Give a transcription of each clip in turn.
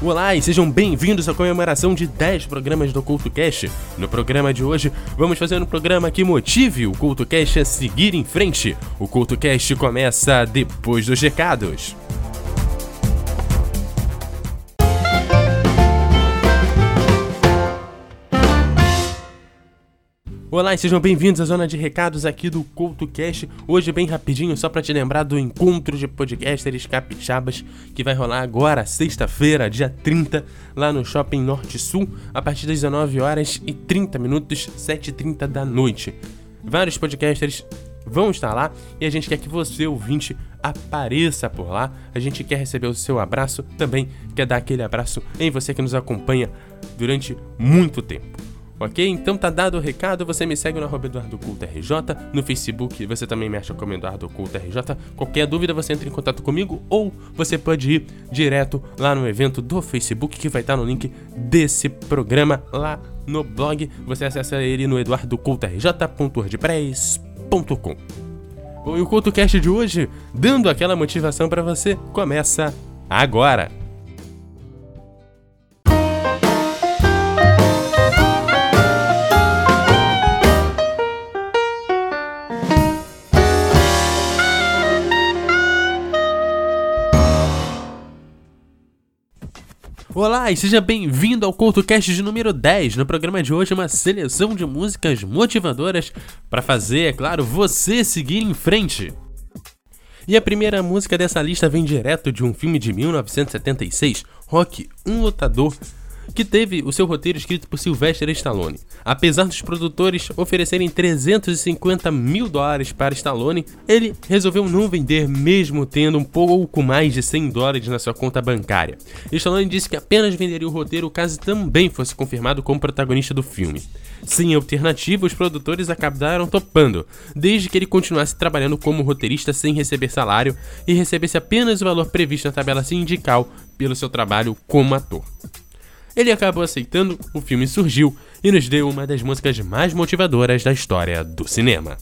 Olá e sejam bem-vindos à comemoração de 10 programas do CultoCast. No programa de hoje, vamos fazer um programa que motive o CultoCast a seguir em frente. O CultoCast começa depois dos recados. Olá e sejam bem-vindos à zona de recados aqui do CoutoCast. Hoje, bem rapidinho, só para te lembrar do encontro de podcasters capixabas que vai rolar agora, sexta-feira, dia 30, lá no Shopping Norte Sul, a partir das 19 horas e 30 minutos, 7h30 da noite. Vários podcasters vão estar lá e a gente quer que você, ouvinte, apareça por lá. A gente quer receber o seu abraço, também quer dar aquele abraço em você que nos acompanha durante muito tempo. Ok? Então tá dado o recado, você me segue no arroba RJ, no Facebook você também me acha como RJ. Qualquer dúvida você entra em contato comigo ou você pode ir direto lá no evento do Facebook que vai estar no link desse programa lá no blog. Você acessa ele no eduardocultrj.wordpress.com. Bom, e o CultoCast de hoje, dando aquela motivação para você, começa agora! Olá e seja bem-vindo ao CoutoCast de número 10. No programa de hoje, uma seleção de músicas motivadoras para fazer, é claro, você seguir em frente. E a primeira música dessa lista vem direto de um filme de 1976, Rock, um lutador que teve o seu roteiro escrito por Sylvester Stallone. Apesar dos produtores oferecerem 350 mil dólares para Stallone, ele resolveu não vender mesmo tendo um pouco mais de 100 dólares na sua conta bancária. Stallone disse que apenas venderia o roteiro caso também fosse confirmado como protagonista do filme. Sem alternativa, os produtores acabaram topando, desde que ele continuasse trabalhando como roteirista sem receber salário e recebesse apenas o valor previsto na tabela sindical pelo seu trabalho como ator. Ele acabou aceitando, o filme surgiu e nos deu uma das músicas mais motivadoras da história do cinema.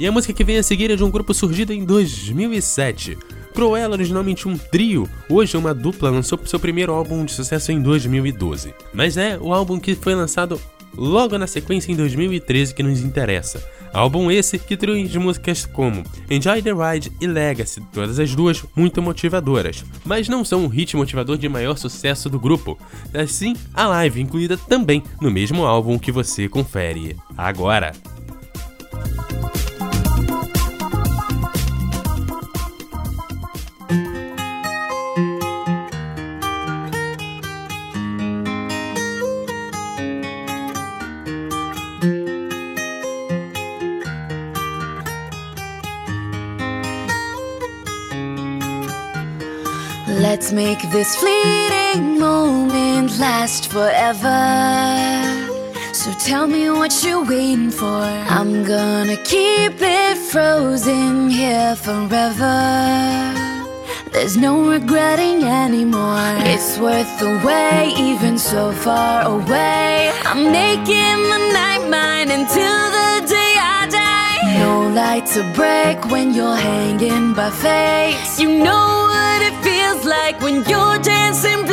E a música que vem a seguir é de um grupo surgido em 2007. Cruella, originalmente um trio, hoje uma dupla, lançou seu primeiro álbum de sucesso em 2012. Mas é o álbum que foi lançado logo na sequência em 2013 que nos interessa. Álbum esse que trouxe músicas como Enjoy the Ride e Legacy, todas as duas muito motivadoras, mas não são o hit motivador de maior sucesso do grupo, assim a live incluída também no mesmo álbum que você confere agora. Let's make this fleeting moment last forever. So tell me what you're waiting for. I'm gonna keep it frozen here forever. There's no regretting anymore. It's worth the wait, even so far away. I'm making the night mine until the day I die. No light to break when you're hanging by fate. You know like when you're dancing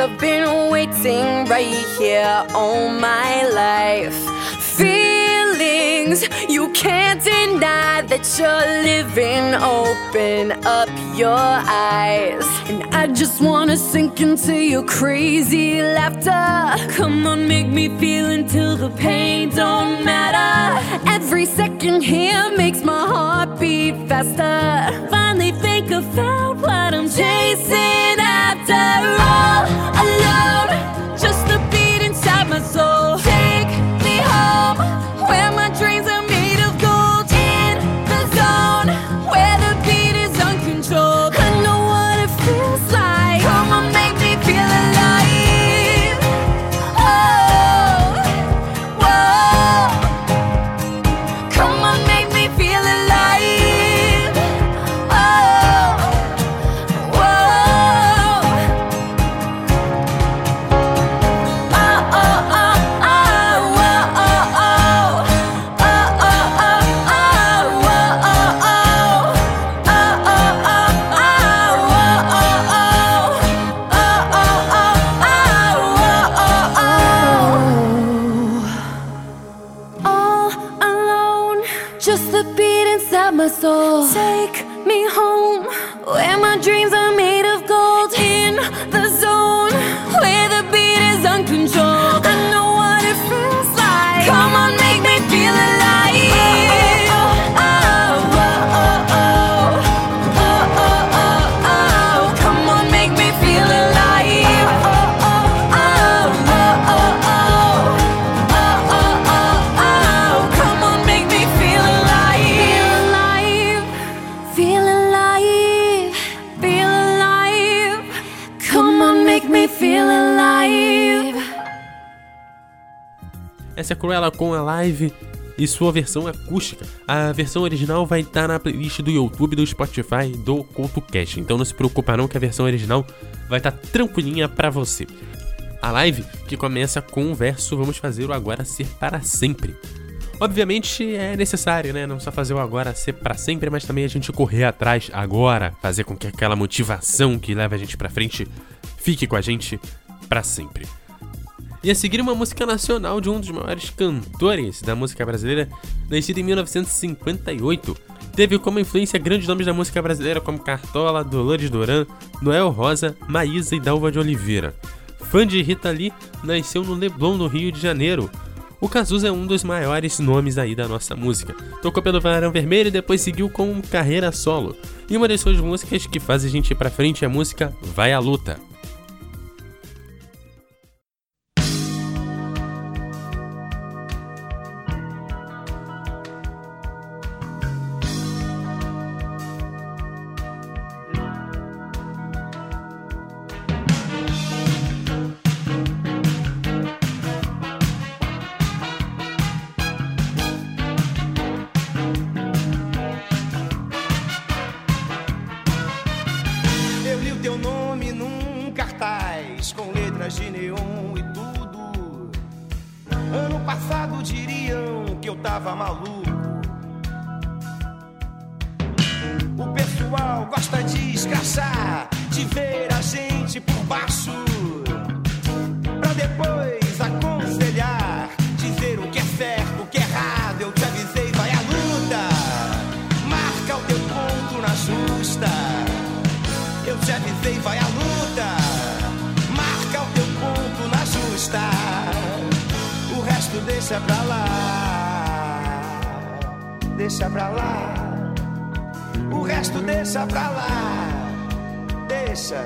I've been waiting right here all my life. Feelings you can't deny that you're living. Open up your eyes. And I just wanna sink into your crazy laughter. Come on, make me feel until the pain don't matter. Every second here makes my heart beat faster. Finally think found what I'm chasing Take me home. Where my É Cruella com a live e sua versão acústica. A versão original vai estar na playlist do YouTube, do Spotify, do CoutoCast. Então não se preocupa não que a versão original vai estar tranquilinha pra você. A live que começa com o verso Vamos fazer o agora ser para sempre. Obviamente é necessário, né? Não só fazer o agora ser para sempre, mas também a gente correr atrás agora, fazer com que aquela motivação que leva a gente pra frente fique com a gente pra sempre. E a seguir uma música nacional de um dos maiores cantores da música brasileira, nascido em 1958. Teve como influência grandes nomes da música brasileira como Cartola, Dolores Duran, Noel Rosa, Maísa e Dalva de Oliveira. Fã de Rita Lee, nasceu no Leblon, no Rio de Janeiro. O Cazuza é um dos maiores nomes aí da nossa música. Tocou pelo Varão Vermelho e depois seguiu com carreira solo. E uma das suas músicas que faz a gente ir pra frente é a música Vai à Luta. Deixa pra lá deixa pra lá. O resto deixa pra lá. Deixa,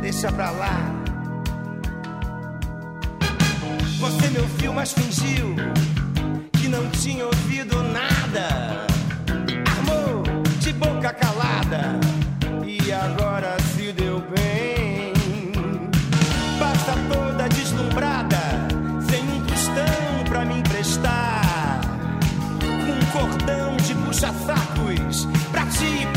deixa pra lá. Você me ouviu, mas fingiu que não tinha ouvido nada. Armou de boca calada e agora puxa-sacos pra te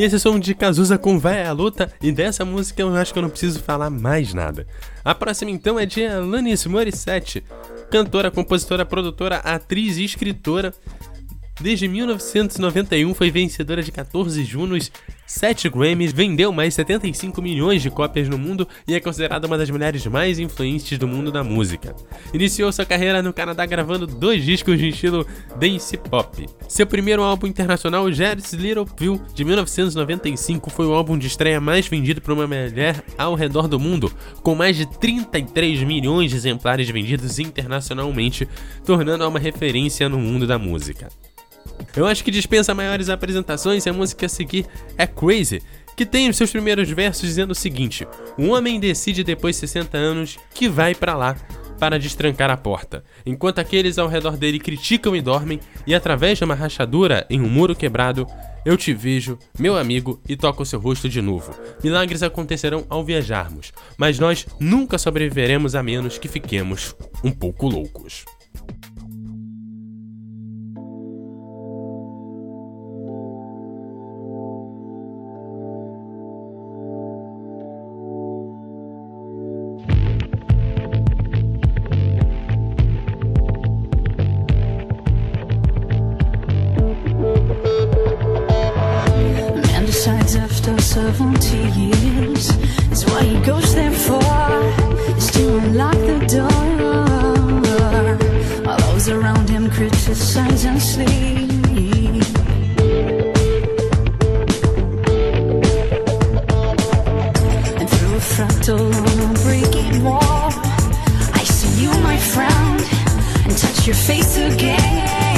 E esse som de Cazuza com Vai à Luta, e dessa música eu acho que eu não preciso falar mais nada. A próxima então é de Alanis Morissette, cantora, compositora, produtora, atriz e escritora. Desde 1991 foi vencedora de 14 Junos 7 Grammys, vendeu mais 75 milhões de cópias no mundo e é considerada uma das mulheres mais influentes do mundo da música. Iniciou sua carreira no Canadá gravando dois discos de estilo dance pop. Seu primeiro álbum internacional, Jerry's Little Pill, de 1995, foi o álbum de estreia mais vendido por uma mulher ao redor do mundo, com mais de 33 milhões de exemplares vendidos internacionalmente, tornando-a uma referência no mundo da música. Eu acho que dispensa maiores apresentações e a música a seguir é Crazy, que tem os seus primeiros versos dizendo o seguinte: Um homem decide depois de 60 anos que vai para lá. para destrancar a porta, enquanto aqueles ao redor dele criticam e dormem, e através de uma rachadura em um muro quebrado, eu te vejo, meu amigo, e toco seu rosto de novo. Milagres acontecerão ao viajarmos, mas nós nunca sobreviveremos a menos que fiquemos um pouco loucos. frown and touch your face again.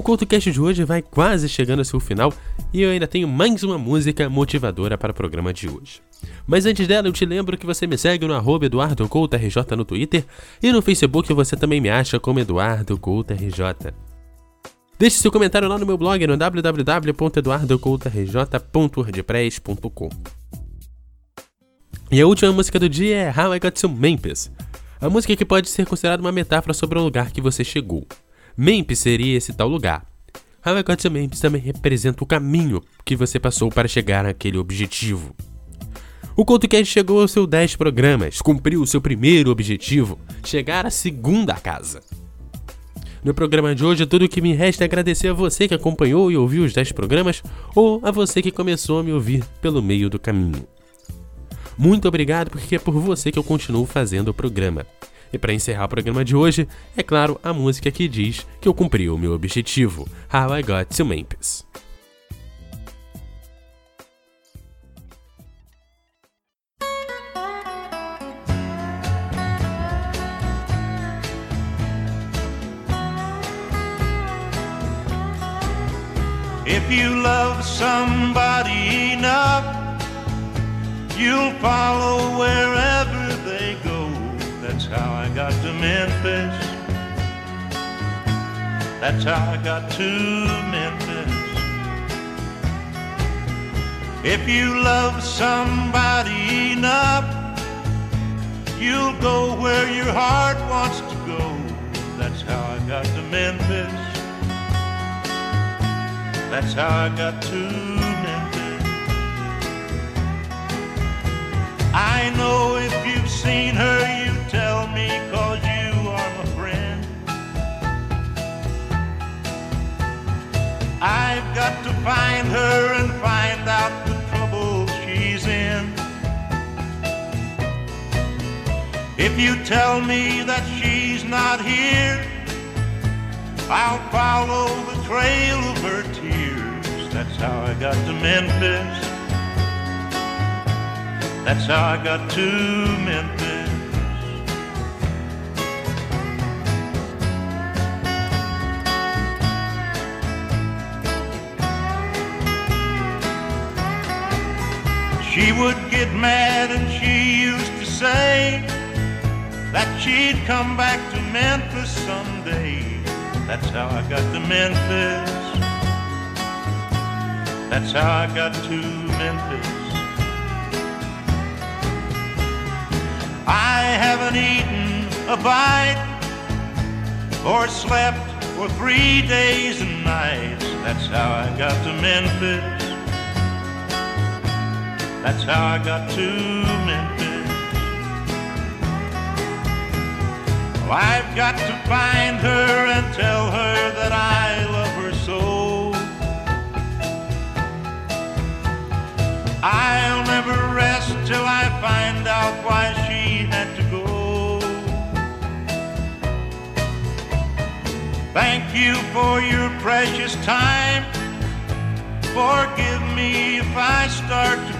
O CoutoCast de hoje vai quase chegando ao seu final e eu ainda tenho mais uma música motivadora para o programa de hoje. Mas antes dela, eu te lembro que você me segue no arroba EduardoCoutoRJ no Twitter e no Facebook você também me acha como EduardoCoutoRJ. Deixe seu comentário lá no meu blog no www.eduardocoutorj.wordpress.com E a última música do dia é How I Got to Memphis. A música que pode ser considerada uma metáfora sobre o lugar que você chegou. Memphis seria esse tal lugar. To Memphis também representa o caminho que você passou para chegar naquele objetivo. O CoutoCast chegou aos seus 10 programas, cumpriu o seu primeiro objetivo, chegar à segunda casa. No programa de hoje, tudo o que me resta é agradecer a você que acompanhou e ouviu os 10 programas ou a você que começou a me ouvir pelo meio do caminho. Muito obrigado porque é por você que eu continuo fazendo o programa. E para encerrar o programa de hoje, é claro, a música que diz que eu cumpri o meu objetivo, How I Got to Memphis. If you love somebody enough, you'll follow where how I got to Memphis. That's how I got to Memphis. If you love somebody enough, you'll go where your heart wants to go. That's how I got to Memphis. That's how I got to Memphis. I know if you've seen find her and find out the trouble she's in. If you tell me that she's not here, I'll follow the trail of her tears. That's how I got to Memphis. That's how I got to Memphis. She would get mad and she used to say that she'd come back to Memphis someday. That's how I got to Memphis. That's how I got to Memphis. I haven't eaten a bite or slept for three days and nights. That's how I got to Memphis. That's how I got to Memphis. Well, I've got to find her and tell her that I love her so. I'll never rest till I find out why she had to go. Thank you for your precious time. Forgive me if I start to